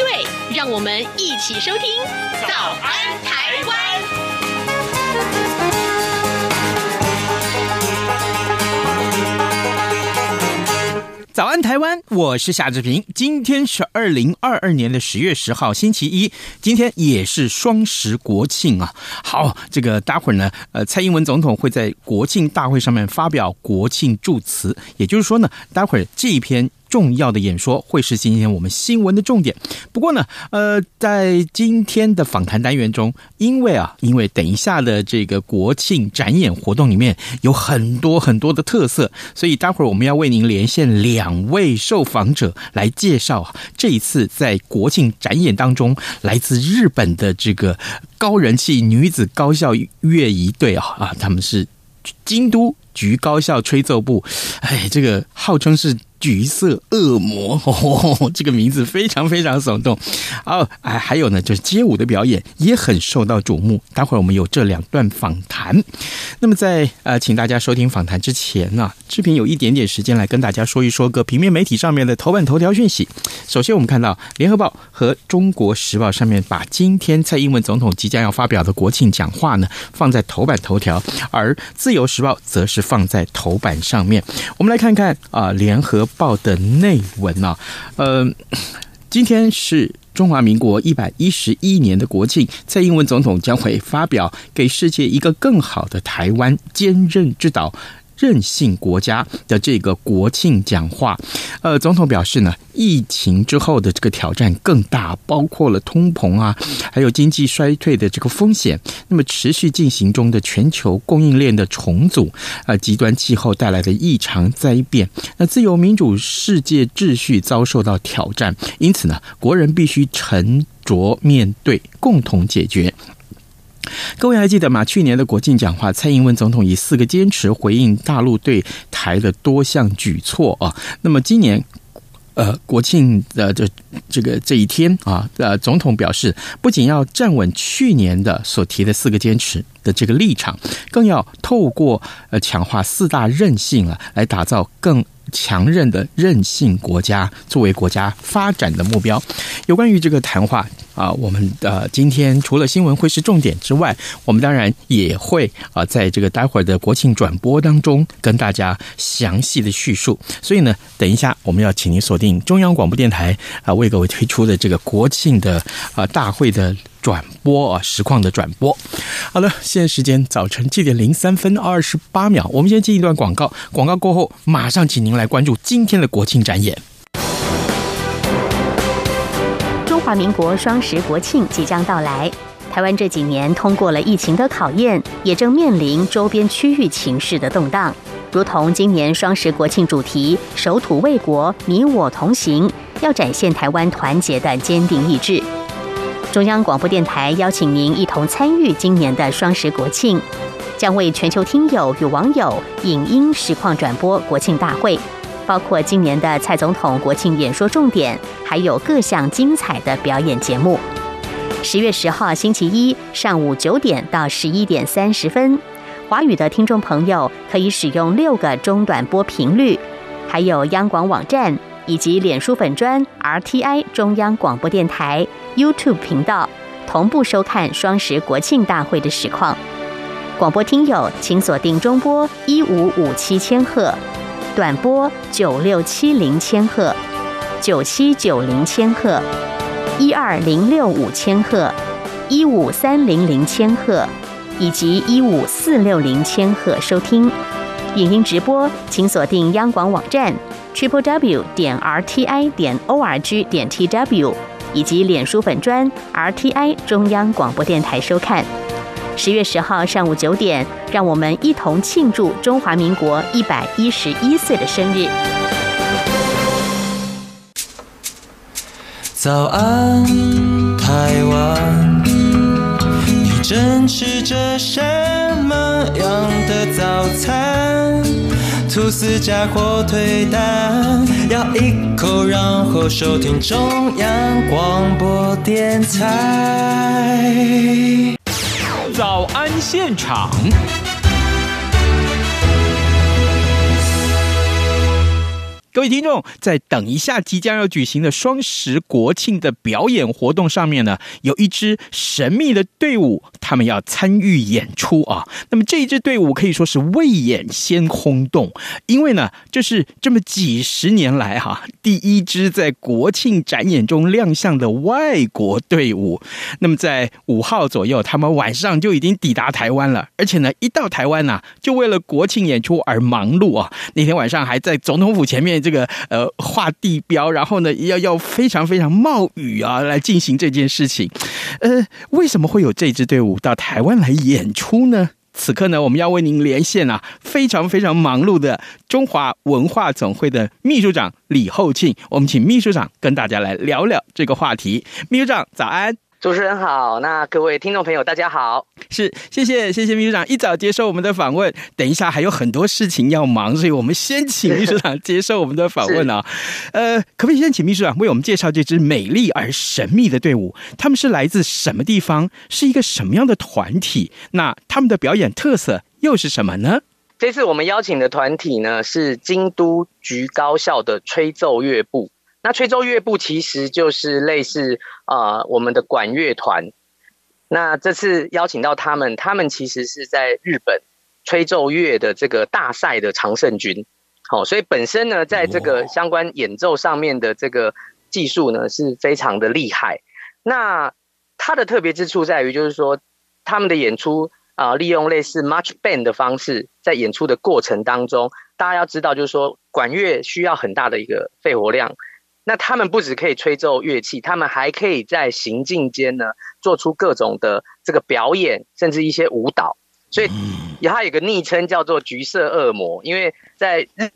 对，让我们一起收听《早安台湾》。早安，台湾！我是夏志平。今天是二零二二年的十月十号，星期一。今天也是双十国庆啊。好，这个待会儿呢，呃，蔡英文总统会在国庆大会上面发表国庆祝词，也就是说呢，待会儿这一篇。重要的演说会是今天我们新闻的重点。不过呢，呃，在今天的访谈单元中，因为啊，因为等一下的这个国庆展演活动里面有很多很多的特色，所以待会儿我们要为您连线两位受访者来介绍这一次在国庆展演当中来自日本的这个高人气女子高校乐仪队啊啊，他们是京都橘高校吹奏部，哎，这个号称是。橘色恶魔，哦，这个名字非常非常耸动。哦，哎，还有呢，就是街舞的表演也很受到瞩目。待会儿我们有这两段访谈。那么在呃，请大家收听访谈之前呢，志平有一点点时间来跟大家说一说个平面媒体上面的头版头条讯息。首先，我们看到《联合报》和《中国时报》上面把今天蔡英文总统即将要发表的国庆讲话呢放在头版头条，而《自由时报》则是放在头版上面。我们来看看啊，《联合》报的内文啊，呃，今天是中华民国一百一十一年的国庆，蔡英文总统将会发表给世界一个更好的台湾坚韧之岛。韧性国家的这个国庆讲话，呃，总统表示呢，疫情之后的这个挑战更大，包括了通膨啊，还有经济衰退的这个风险。那么持续进行中的全球供应链的重组，呃，极端气候带来的异常灾变，那自由民主世界秩序遭受到挑战。因此呢，国人必须沉着面对，共同解决。各位还记得吗？去年的国庆讲话，蔡英文总统以四个坚持回应大陆对台的多项举措啊。那么今年，呃，国庆的这这个这一天啊，呃，总统表示，不仅要站稳去年的所提的四个坚持的这个立场，更要透过呃强化四大韧性啊，来打造更。强韧的韧性国家作为国家发展的目标。有关于这个谈话啊，我们呃今天除了新闻会是重点之外，我们当然也会啊在这个待会儿的国庆转播当中跟大家详细的叙述。所以呢，等一下我们要请您锁定中央广播电台啊为各位推出的这个国庆的啊大会的。转播啊，实况的转播。好了，现在时间早晨七点零三分二十八秒，我们先进一段广告。广告过后，马上请您来关注今天的国庆展演。华民国双十国庆即将到来，台湾这几年通过了疫情的考验，也正面临周边区域情势的动荡。如同今年双十国庆主题“守土卫国，你我同行”，要展现台湾团结的坚定意志。中央广播电台邀请您一同参与今年的双十国庆，将为全球听友与网友影音实况转播国庆大会，包括今年的蔡总统国庆演说重点，还有各项精彩的表演节目。十月十号星期一上午九点到十一点三十分，华语的听众朋友可以使用六个中短波频率，还有央广网站。以及脸书粉专 RTI 中央广播电台 YouTube 频道同步收看双十国庆大会的实况。广播听友请锁定中波一五五七千赫，短波九六七零千赫，九七九零千赫，一二零六五千赫，一五三零零千赫，以及一五四六零千赫收听。影音直播请锁定央广网站。triple w 点 r t i 点 o r g 点 t w 以及脸书粉专 r t i 中央广播电台收看。十月十号上午九点，让我们一同庆祝中华民国一百一十一岁的生日。早安，台湾。正吃着什么样的早餐？吐司加火腿蛋，咬一口，然后收听中央广播电台。早安现场。各位听众，在等一下即将要举行的双十国庆的表演活动上面呢，有一支神秘的队伍，他们要参与演出啊。那么这一支队伍可以说是未演先轰动，因为呢，这是这么几十年来哈、第一支在国庆展演中亮相的外国队伍。那么在五号左右，他们晚上就已经抵达台湾了，而且呢，一到台湾呢、就为了国庆演出而忙碌啊。那天晚上还在总统府前面。这个呃画地标，然后呢要要非常非常冒雨啊来进行这件事情，呃，为什么会有这支队伍到台湾来演出呢？此刻呢，我们要为您连线啊，非常非常忙碌的中华文化总会的秘书长李厚庆，我们请秘书长跟大家来聊聊这个话题。秘书长早安。主持人好，那各位听众朋友大家好，是谢谢谢谢秘书长一早接受我们的访问，等一下还有很多事情要忙，所以我们先请秘书长接受我们的访问啊。呃，可不可以先请秘书长为我们介绍这支美丽而神秘的队伍？他们是来自什么地方？是一个什么样的团体？那他们的表演特色又是什么呢？这次我们邀请的团体呢是京都局高校的吹奏乐部。那吹奏乐部其实就是类似呃我们的管乐团。那这次邀请到他们，他们其实是在日本吹奏乐的这个大赛的常胜军。好，所以本身呢，在这个相关演奏上面的这个技术呢是非常的厉害。那它的特别之处在于，就是说他们的演出啊，利用类似 march band 的方式，在演出的过程当中，大家要知道，就是说管乐需要很大的一个肺活量。那他们不只可以吹奏乐器，他们还可以在行进间呢做出各种的这个表演，甚至一些舞蹈。所以，它有个昵称叫做“橘色恶魔”，因为在日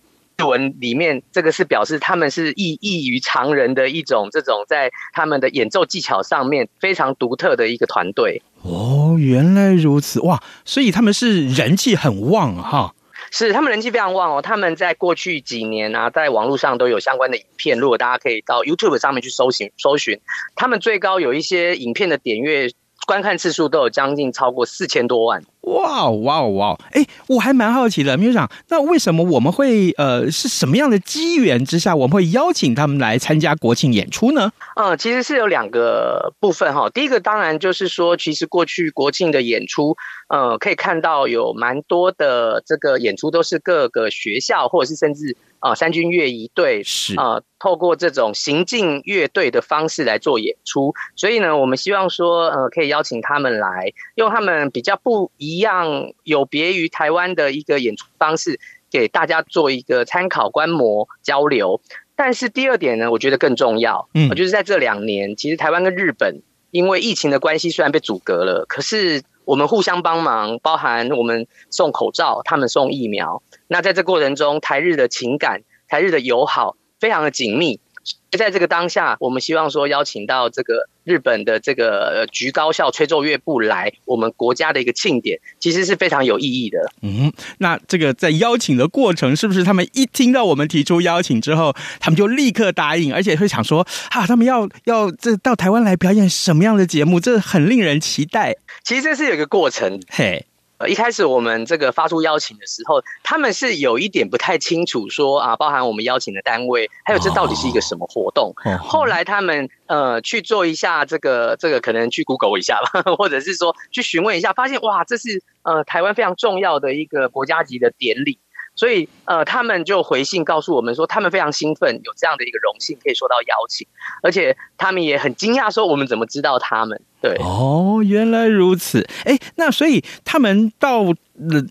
文里面，这个是表示他们是异异于常人的一种这种在他们的演奏技巧上面非常独特的一个团队。哦，原来如此哇！所以他们是人气很旺哈。是，他们人气非常旺哦。他们在过去几年啊，在网络上都有相关的影片。如果大家可以到 YouTube 上面去搜寻，搜寻，他们最高有一些影片的点阅观看次数都有将近超过四千多万。哇哇哇！哎，我还蛮好奇的，秘书长，那为什么我们会呃是什么样的机缘之下，我们会邀请他们来参加国庆演出呢？嗯，其实是有两个部分哈。第一个当然就是说，其实过去国庆的演出。呃，可以看到有蛮多的这个演出都是各个学校，或者是甚至啊、呃、三军乐仪队是啊、呃，透过这种行进乐队的方式来做演出。所以呢，我们希望说，呃，可以邀请他们来，用他们比较不一样、有别于台湾的一个演出方式，给大家做一个参考、观摩、交流。但是第二点呢，我觉得更重要，嗯，就是在这两年，其实台湾跟日本因为疫情的关系，虽然被阻隔了，可是。我们互相帮忙，包含我们送口罩，他们送疫苗。那在这过程中，台日的情感、台日的友好非常的紧密。在这个当下，我们希望说邀请到这个日本的这个局高校吹奏乐部来我们国家的一个庆典，其实是非常有意义的。嗯，那这个在邀请的过程，是不是他们一听到我们提出邀请之后，他们就立刻答应，而且会想说啊，他们要要这到台湾来表演什么样的节目？这很令人期待。其实这是有一个过程，嘿。呃，一开始我们这个发出邀请的时候，他们是有一点不太清楚说，说啊，包含我们邀请的单位，还有这到底是一个什么活动。哦、后来他们呃去做一下这个这个，可能去 Google 一下吧，或者是说去询问一下，发现哇，这是呃台湾非常重要的一个国家级的典礼。所以，呃，他们就回信告诉我们说，他们非常兴奋，有这样的一个荣幸可以受到邀请，而且他们也很惊讶，说我们怎么知道他们？对，哦，原来如此。哎，那所以他们到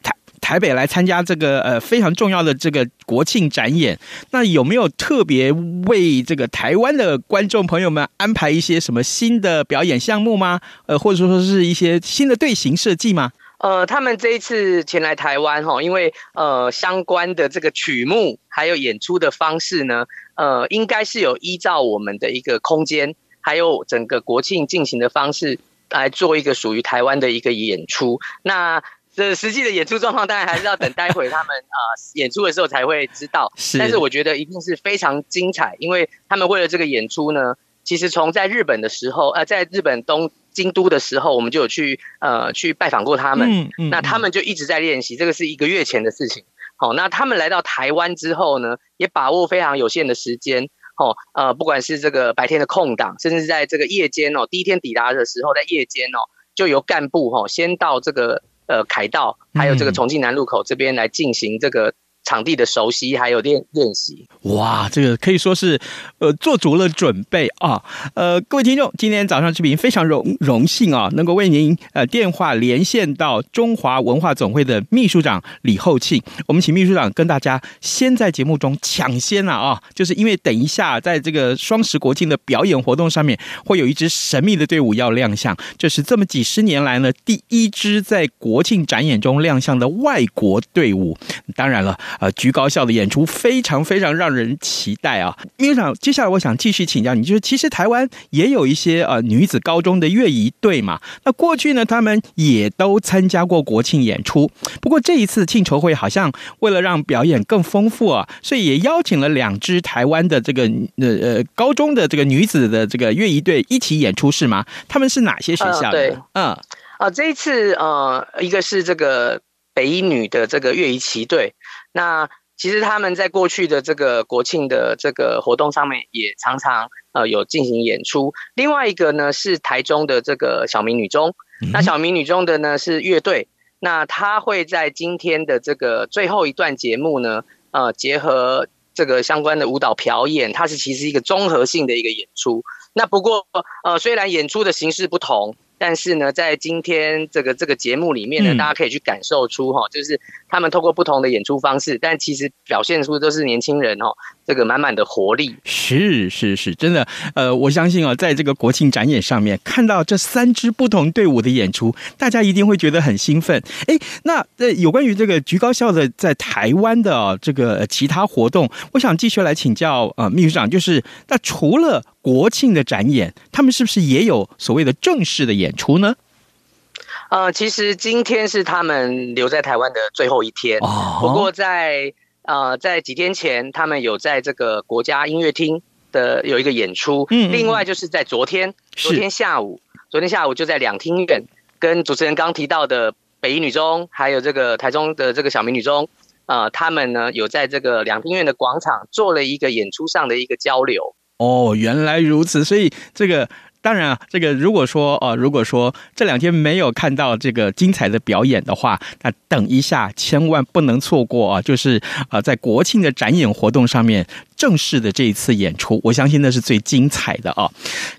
台台北来参加这个呃非常重要的这个国庆展演，那有没有特别为这个台湾的观众朋友们安排一些什么新的表演项目吗？呃，或者说是一些新的队形设计吗？呃，他们这一次前来台湾哈，因为呃相关的这个曲目还有演出的方式呢，呃，应该是有依照我们的一个空间，还有整个国庆进行的方式，来做一个属于台湾的一个演出。那这实际的演出状况，当然还是要等待会他们啊、呃、演出的时候才会知道。是，但是我觉得一定是非常精彩，因为他们为了这个演出呢，其实从在日本的时候，呃，在日本东京都的时候，我们就有去呃去拜访过他们。嗯嗯。那他们就一直在练习，这个是一个月前的事情。好，那他们来到台湾之后呢，也把握非常有限的时间。哦，呃，不管是这个白天的空档，甚至是在这个夜间哦，第一天抵达的时候，在夜间哦，就由干部哈、哦、先到这个呃凯道，还有这个重庆南路口这边来进行这个。场地的熟悉，还有练练习，哇，这个可以说是呃做足了准备啊。呃，各位听众，今天早上视频非常荣荣幸啊，能够为您呃电话连线到中华文化总会的秘书长李厚庆。我们请秘书长跟大家先在节目中抢先了啊，啊，就是因为等一下在这个双十国庆的表演活动上面，会有一支神秘的队伍要亮相，这是这么几十年来呢第一支在国庆展演中亮相的外国队伍。当然了。呃，局高校的演出非常非常让人期待啊！秘书长，接下来我想继续请教你，就是其实台湾也有一些呃女子高中的乐仪队嘛，那过去呢，他们也都参加过国庆演出。不过这一次庆筹会好像为了让表演更丰富啊，所以也邀请了两支台湾的这个呃呃高中的这个女子的这个乐仪队一起演出是吗？他们是哪些学校的？呃、对，嗯，啊、呃，这一次呃，一个是这个北一女的这个乐仪旗队。那其实他们在过去的这个国庆的这个活动上面，也常常呃有进行演出。另外一个呢是台中的这个小明女中，那小明女中的呢是乐队，那他会在今天的这个最后一段节目呢，呃结合这个相关的舞蹈表演，它是其实一个综合性的一个演出。那不过呃虽然演出的形式不同。但是呢，在今天这个这个节目里面呢，大家可以去感受出哈，就是他们透过不同的演出方式，但其实表现出都是年轻人哦，这个满满的活力。是是是，真的，呃，我相信啊，在这个国庆展演上面看到这三支不同队伍的演出，大家一定会觉得很兴奋。哎，那呃，有关于这个菊高校的在台湾的这个其他活动，我想继续来请教呃秘书长，就是那除了国庆的展演，他们是不是也有所谓的正式的演出呢？呃，其实今天是他们留在台湾的最后一天。哦。不过在呃在几天前，他们有在这个国家音乐厅的有一个演出。嗯。另外就是在昨天，昨天下午，昨天下午就在两厅院，跟主持人刚提到的北一女中，还有这个台中的这个小明女中，呃，他们呢有在这个两厅院的广场做了一个演出上的一个交流。哦，原来如此，所以这个当然啊，这个如果说哦，如果说这两天没有看到这个精彩的表演的话，那等一下千万不能错过啊！就是啊，在国庆的展演活动上面。正式的这一次演出，我相信那是最精彩的啊！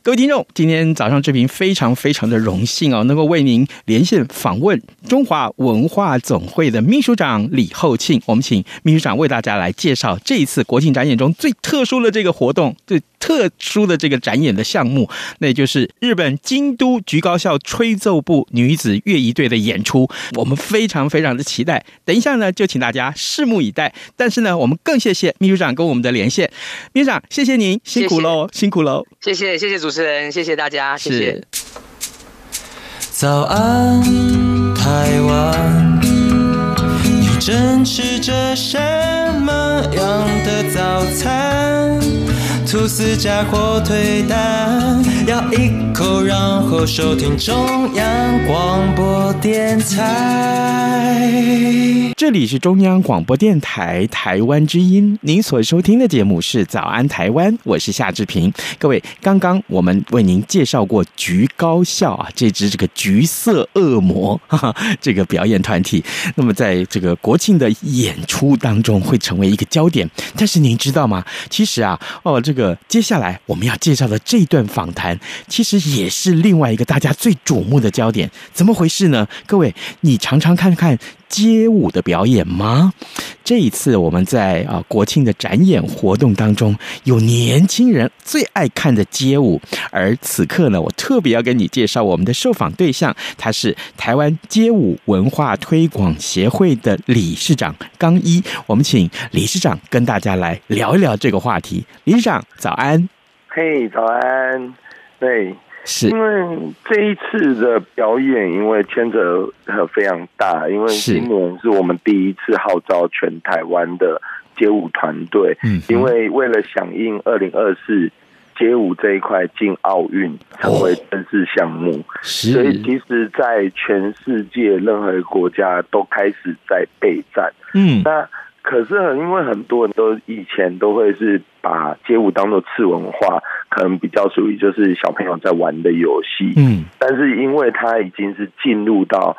各位听众，今天早上这边非常非常的荣幸啊，能够为您连线访问中华文化总会的秘书长李厚庆。我们请秘书长为大家来介绍这一次国庆展演中最特殊的这个活动，最特殊的这个展演的项目，那就是日本京都橘高校吹奏部女子乐仪队的演出。我们非常非常的期待，等一下呢，就请大家拭目以待。但是呢，我们更谢谢秘书长跟我们的连线。谢。秘书长，谢谢您，辛苦喽，谢谢。辛苦喽，谢谢谢谢主持人，谢谢大家，谢谢。早安，台湾，你正吃着什么样的早餐？吐司加火腿蛋，咬一口，然后收听中央广播电台。这里是中央广播电台台湾之音，您所收听的节目是《早安台湾》，我是夏志平。各位，刚刚我们为您介绍过橘高校啊，这支这个橘色恶魔哈哈这个表演团体，那么在这个国庆的演出当中会成为一个焦点。但是您知道吗？其实啊，哦，这个。接下来我们要介绍的这段访谈，其实也是另外一个大家最瞩目的焦点。怎么回事呢？各位，你常常看看。街舞的表演吗？这一次我们在啊国庆的展演活动当中，有年轻人最爱看的街舞。而此刻呢，我特别要跟你介绍我们的受访对象，他是台湾街舞文化推广协会的理事长刚一。我们请理事长跟大家来聊一聊这个话题。理事长，早安。嘿，早安。对。是。因为这一次的表演，因为牵扯非常大，因为今年是我们第一次号召全台湾的街舞团队，嗯，因为为了响应二零二四街舞这一块进奥运成为正式项目，是，所以其实，在全世界任何国家都开始在备战，嗯，那。可是很，因为很多人都以前都会是把街舞当做次文化，可能比较属于就是小朋友在玩的游戏。嗯，但是因为它已经是进入到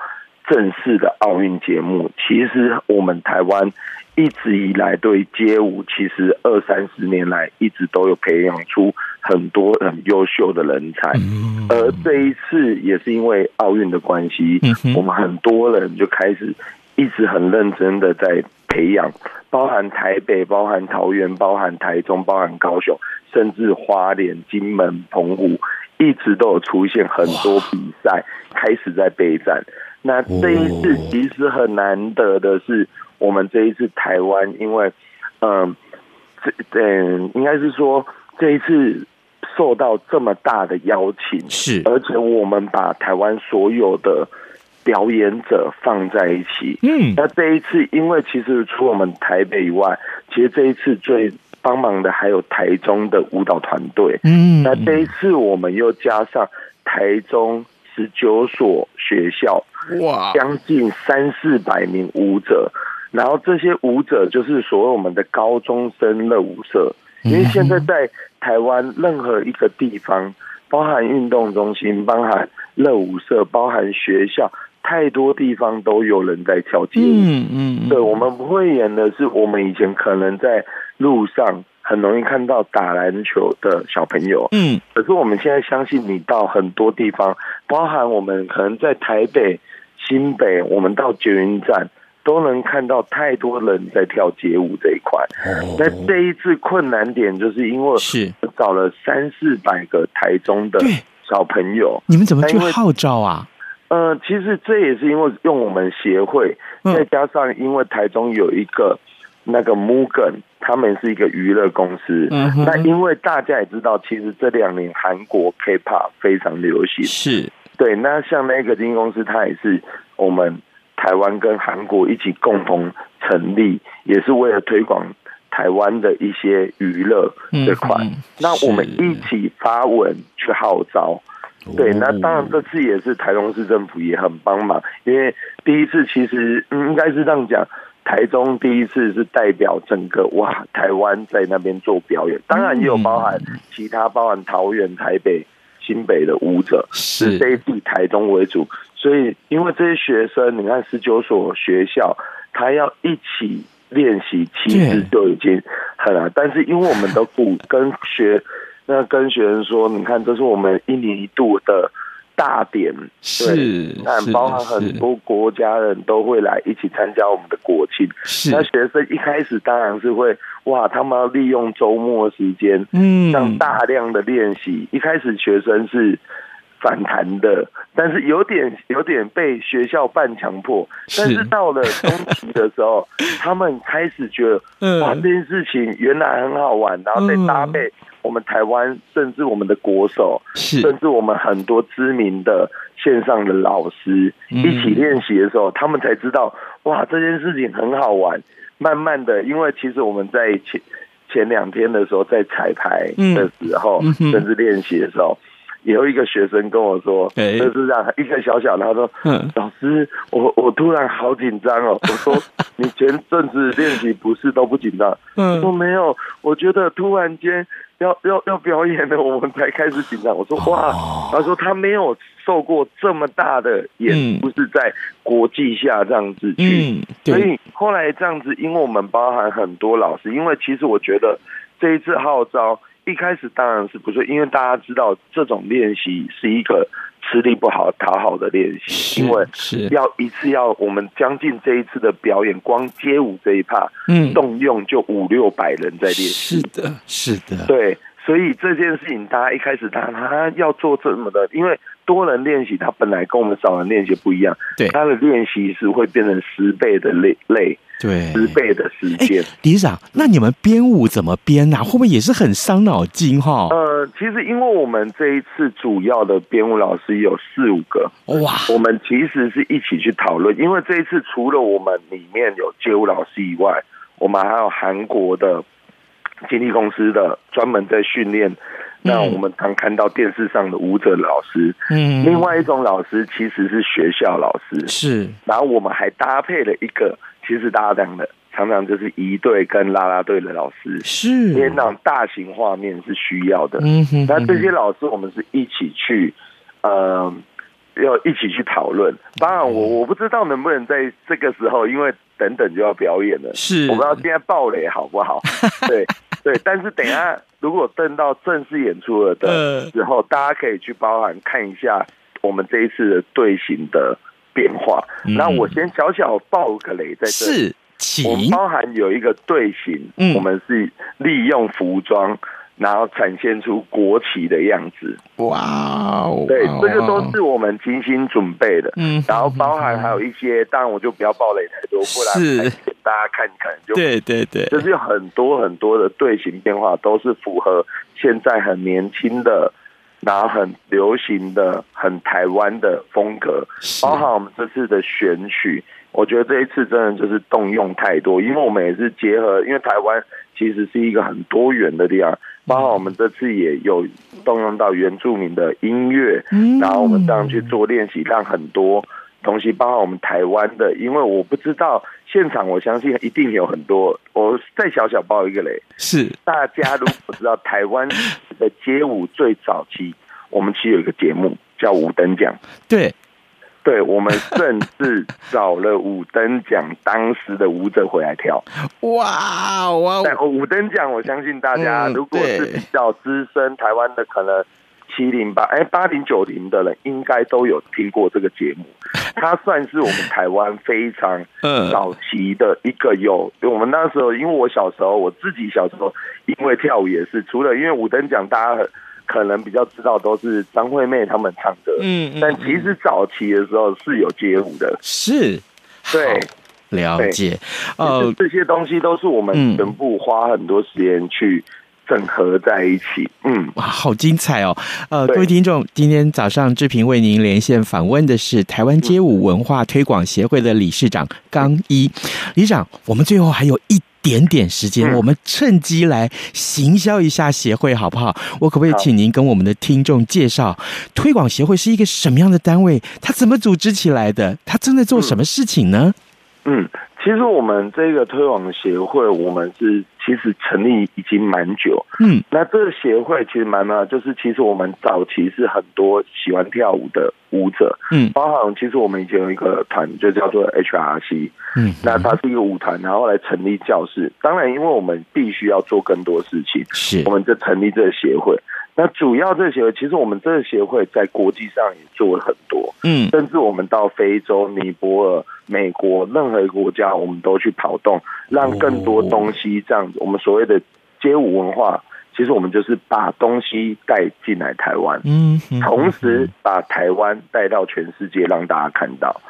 正式的奥运节目，其实我们台湾一直以来对街舞，其实二三十年来一直都有培养出很多很优秀的人才。嗯而这一次也是因为奥运的关系，我们很多人就开始一直很认真的在。培养，包含台北、包含桃园、包含台中、包含高雄，甚至花莲、金门、澎湖，一直都有出现很多比赛开始在备战。那这一次其实很难得的是，我们这一次台湾，因为嗯，这嗯，应该是说这一次受到这么大的邀请，是，而且我们把台湾所有的。表演者放在一起，嗯，那这一次，因为其实除我们台北以外，其实这一次最帮忙的还有台中的舞蹈团队，嗯，那这一次我们又加上台中十九所学校，哇，将近三四百名舞者，然后这些舞者就是所谓我们的高中生热舞社，因为现在在台湾任何一个地方，包含运动中心，包含热舞社，包含学校。太多地方都有人在跳街。舞，嗯嗯，对，我们不会演的是，我们以前可能在路上很容易看到打篮球的小朋友，嗯，可是我们现在相信，你到很多地方，包含我们可能在台北、新北，我们到捷运站都能看到太多人在跳街舞这一块。那这一次困难点就是因为是。找了三四百个台中的小朋友，你们怎么去号召啊？呃，其实这也是因为用我们协会，再加上因为台中有一个那个 Mugen，他们是一个娱乐公司。嗯，那因为大家也知道，其实这两年韩国 K-pop 非常流行，是对。那像那个经纪公司，它也是我们台湾跟韩国一起共同成立，也是为了推广台湾的一些娱乐这块。嗯，那我们一起发文去号召。对，那当然这次也是台中市政府也很帮忙，因为第一次其实应该是这样讲，台中第一次是代表整个哇台湾在那边做表演，当然也有包含其他包含桃园、台北、新北的舞者，是这一次台中为主，所以因为这些学生，你看十九所学校，他要一起练习，其实就已经很难，但是因为我们的鼓跟学。那跟学生说，你看，这是我们一年一度的大典，是，那包含很多国家人都会来一起参加我们的国庆。是，那学生一开始当然是会，哇，他们要利用周末时间，嗯，让大量的练习。一开始学生是反弹的，但是有点有点被学校半强迫。但是到了中期的时候，他们开始觉得，哇，这件事情原来很好玩，然后再搭配。我们台湾，甚至我们的国手，甚至我们很多知名的线上的老师一起练习的时候，他们才知道，哇，这件事情很好玩。慢慢的，因为其实我们在前前两天的时候，在彩排的时候，甚至练习的时候。有一个学生跟我说，就是这样，一个小小的，他说：“老师，我我突然好紧张哦。”我说：“ 你前阵子练习不是都不紧张？”他说：“没有，我觉得突然间要要要表演了，我们才开始紧张。”我说：“哇！”他说：“他没有受过这么大的演出，是在国际下这样子去，所以后来这样子，因为我们包含很多老师，因为其实我觉得这一次号召。”一开始当然是不是，因为大家知道这种练习是一个吃力不好讨好的练习，因为是。要一次要我们将近这一次的表演，光街舞这一趴，嗯，动用就五六百人在练习，是的，是的，对，所以这件事情，大家一开始他他要做这么的，因为多人练习，他本来跟我们少人练习不一样，对，他的练习是会变成十倍的累累，对，十倍的时间。理事长，那你们编舞怎么编啊？会不会也是很伤脑筋哈？呃，其实因为我们这一次主要的编舞老师有四五个，哇，我们其实是一起去讨论，因为这一次除了我们里面有街舞老师以外，我们还有韩国的。经纪公司的专门在训练，那我们常看到电视上的舞者老师。嗯，另外一种老师其实是学校老师。是，然后我们还搭配了一个，其实搭档的常常就是仪队跟啦啦队的老师。是，因为那种大型画面是需要的。嗯哼，那这些老师我们是一起去，呃，要一起去讨论。当然，我我不知道能不能在这个时候，因为等等就要表演了。是，我不知道现在爆雷好不好？对。对，但是等一下，如果等到正式演出了的时候，大家可以去包含看一下我们这一次的队形的变化。那我先小小爆个雷在这里，是，我们包含有一个队形，我们是利用服装。然后展现出国旗的样子，哇哦！对，这个都是我们精心准备的。嗯，然后包含还有一些，当然我就不要暴雷太多，不然大家看看就对对对，就是有很多很多的队形变化，都是符合现在很年轻的，然后很流行的、很台湾的风格。包含我们这次的选曲，我觉得这一次真的就是动用太多，因为我们也是结合，因为台湾其实是一个很多元的地方。包括我们这次也有动用到原住民的音乐，然后我们这样去做练习，让很多东西，包括我们台湾的，因为我不知道现场，我相信一定有很多。我再小小报一个雷，是大家如果知道台湾的街舞最早期，我们其实有一个节目叫五等奖，对。对，我们甚至找了五等奖当时的舞者回来跳。哇哇！但五等奖，我相信大家如果是比较资深台湾的，可能七零八哎八零九零的人，应该都有听过这个节目。它算是我们台湾非常早期的一个有。我们那时候，因为我小时候，我自己小时候因为跳舞也是，除了因为五等奖，大家。可能比较知道都是张惠妹他们唱的，嗯，但其实早期的时候是有街舞的，是，对，了解，呃，这些东西都是我们全部花很多时间去整合在一起，嗯，哇，好精彩哦，呃，各位听众，今天早上志平为您连线访问的是台湾街舞文化推广协会的理事长刚一，理事长，我们最后还有一。点点时间，我们趁机来行销一下协会，好不好？我可不可以请您跟我们的听众介绍推广协会是一个什么样的单位？它怎么组织起来的？它正在做什么事情呢？嗯，其实我们这个推广协会，我们是。其实成立已经蛮久，嗯，那这个协会其实蛮呢，就是其实我们早期是很多喜欢跳舞的舞者，嗯，包含其实我们以前有一个团就叫做 HRC，嗯，那它是一个舞团，然后来成立教室。当然，因为我们必须要做更多事情，是，我们就成立这个协会。那主要这个协会，其实我们这个协会在国际上也做了很多，嗯，甚至我们到非洲、尼泊尔、美国任何一个国家，我们都去跑动，让更多东西这样子。我们所谓的街舞文化，其实我们就是把东西带进来台湾，嗯，同时把台湾带到全世界，让大家看到。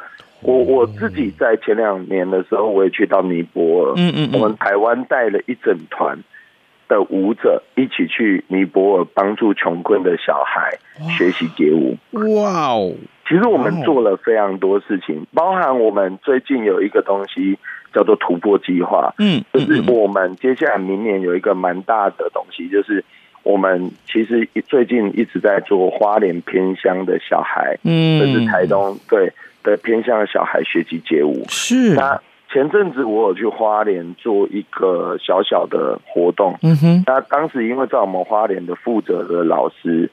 我我自己在前两年的时候，我也去到尼泊尔，嗯嗯，我们台湾带了一整团。的舞者一起去尼泊尔帮助穷困的小孩学习街舞。哇哦！其实我们做了非常多事情，包含我们最近有一个东西叫做突破计划。嗯，就是我们接下来明年有一个蛮大的东西，就是我们其实最近一直在做花莲偏乡的小孩，嗯，这是台东对的偏乡的小孩学习街舞。是那。前阵子我有去花莲做一个小小的活动，嗯哼，那当时因为在我们花莲的负责的老师，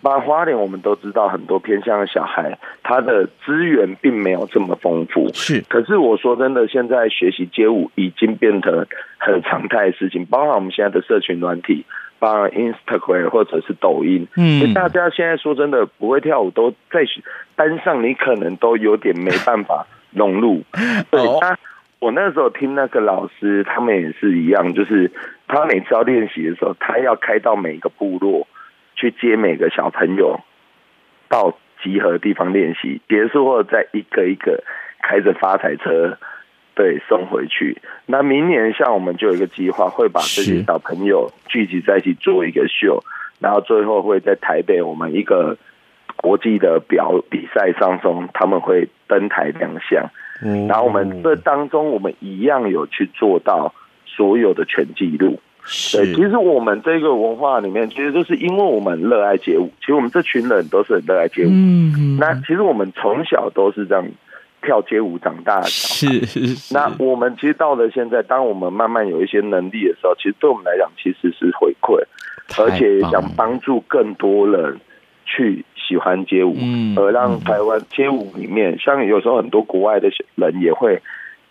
那花莲我们都知道很多偏向的小孩，他的资源并没有这么丰富，是。可是我说真的，现在学习街舞已经变成很常态的事情，包括我们现在的社群软体，包括 Instagram 或者是抖音，嗯，大家现在说真的不会跳舞都在班上，你可能都有点没办法融入，对他。我那时候听那个老师，他们也是一样，就是他每次要练习的时候，他要开到每一个部落去接每个小朋友到集合的地方练习，结束后再一个一个开着发财车，对，送回去。那明年像我们就有一个计划，会把这些小朋友聚集在一起做一个秀，然后最后会在台北我们一个国际的表比赛当中，他们会登台亮相。嗯，然后我们这当中，我们一样有去做到所有的全记录。对，其实我们这个文化里面，其实就是因为我们热爱街舞。其实我们这群人都是很热爱街舞。嗯，那其实我们从小都是这样跳街舞长大的。是是。那我们其实到了现在，当我们慢慢有一些能力的时候，其实对我们来讲，其实是回馈，而且想帮助更多人去。喜欢街舞，而让台湾街舞里面，像有时候很多国外的人也会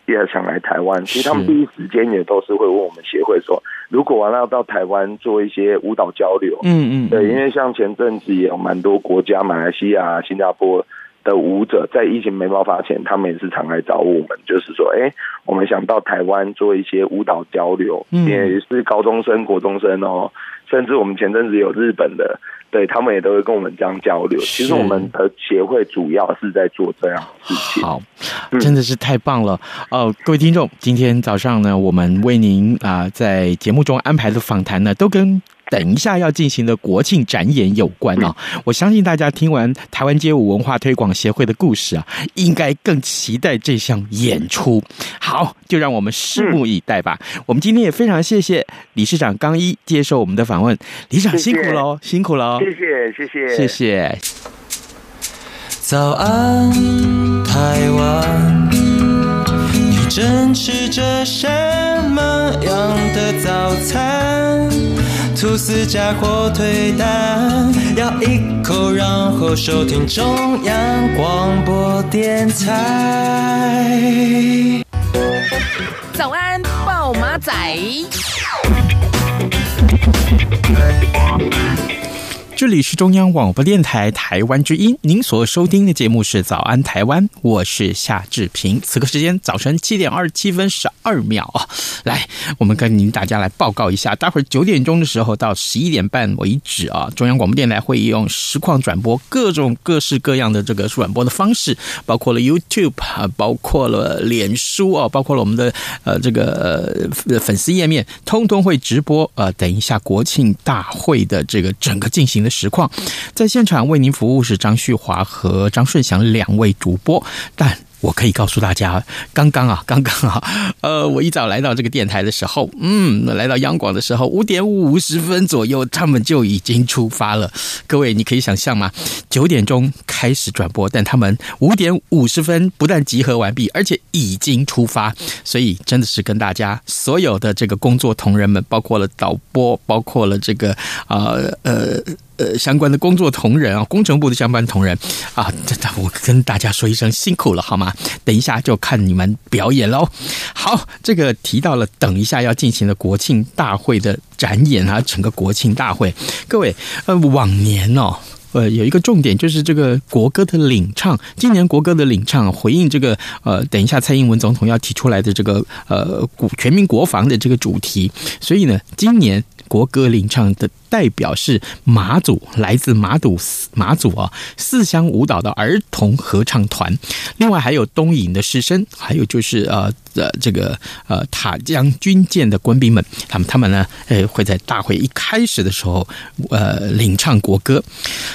也想来台湾。其实他们第一时间也都是会问我们协会说，如果完了要到台湾做一些舞蹈交流，嗯嗯，对，因为像前阵子也有蛮多国家，马来西亚、新加坡的舞者在疫情没爆发前，他们也是常来找我们，就是说，哎，我们想到台湾做一些舞蹈交流，也是高中生、国中生哦，甚至我们前阵子有日本的。对，他们也都会跟我们这样交流。其实我们的协会主要是在做这样的事情。好，真的是太棒了哦！各位听众，今天早上呢，我们为您啊、呃、在节目中安排的访谈呢，都跟。等一下要进行的国庆展演有关哦，我相信大家听完台湾街舞文化推广协会的故事啊，应该更期待这项演出。好，就让我们拭目以待吧。我们今天也非常谢谢理事长刚一接受我们的访问，理事长辛苦喽，辛苦喽，谢谢谢谢谢谢。早安，台湾，你正吃着什么样的早餐？吐司加火腿蛋，咬一口，然后收听中央广播电台。早安，豹马仔。这里是中央广播电台台湾之音，您所收听的节目是《早安台湾》，我是夏志平。此刻时间早晨七点二十七分十二秒啊，来，我们跟您大家来报告一下，待会儿九点钟的时候到十一点半为止啊，中央广播电台会用实况转播各种各式各样的这个转播的方式，包括了 YouTube 啊，包括了脸书啊，包括了我们的呃这个呃粉丝页面，通通会直播。呃，等一下国庆大会的这个整个进行的实况，在现场为您服务是张旭华和张顺祥两位主播，但。我可以告诉大家，刚刚啊，刚刚啊，呃，我一早来到这个电台的时候，嗯，来到央广的时候，五点五十分左右，他们就已经出发了。各位，你可以想象吗？九点钟开始转播，但他们五点五十分不但集合完毕，而且已经出发。所以，真的是跟大家所有的这个工作同仁们，包括了导播，包括了这个啊呃。呃，相关的工作同仁啊，工程部的相关同仁啊，这我跟大家说一声辛苦了，好吗？等一下就看你们表演喽。好，这个提到了，等一下要进行的国庆大会的展演啊，整个国庆大会，各位呃，往年哦，呃，有一个重点就是这个国歌的领唱，今年国歌的领唱回应这个呃，等一下蔡英文总统要提出来的这个呃，全民国防的这个主题，所以呢，今年国歌领唱的。代表是马祖，来自马祖马祖啊，四乡舞蹈的儿童合唱团，另外还有东引的师生，还有就是呃呃这个呃塔江军舰的官兵们，他们他们呢，呃会在大会一开始的时候呃领唱国歌。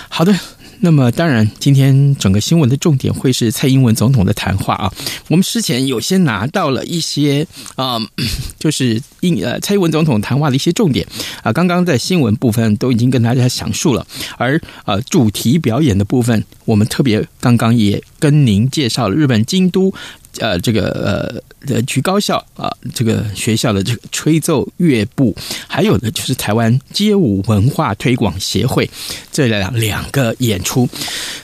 好的。那么，当然，今天整个新闻的重点会是蔡英文总统的谈话啊。我们之前有些拿到了一些啊、就是英呃蔡英文总统谈话的一些重点啊。刚刚在新闻部分都已经跟大家详述了，而呃主题表演的部分，我们特别刚刚也跟您介绍了日本京都。呃，这个呃的橘高校啊，这个学校的这个吹奏乐部，还有呢就是台湾街舞文化推广协会这两两个演出，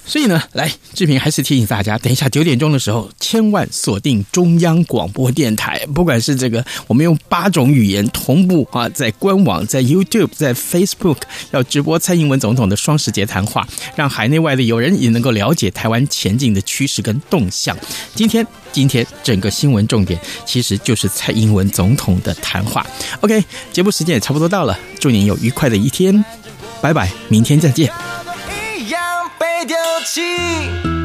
所以呢，来志平还是提醒大家，等一下九点钟的时候，千万锁定中央广播电台，不管是这个我们用八种语言同步啊，在官网、在 YouTube、在 Facebook 要直播蔡英文总统的双十节谈话，让海内外的友人也能够了解台湾前进的趋势跟动向。今天。今天整个新闻重点其实就是蔡英文总统的谈话。OK，节目时间也差不多到了，祝您有愉快的一天，拜拜，明天再见。一样被丢弃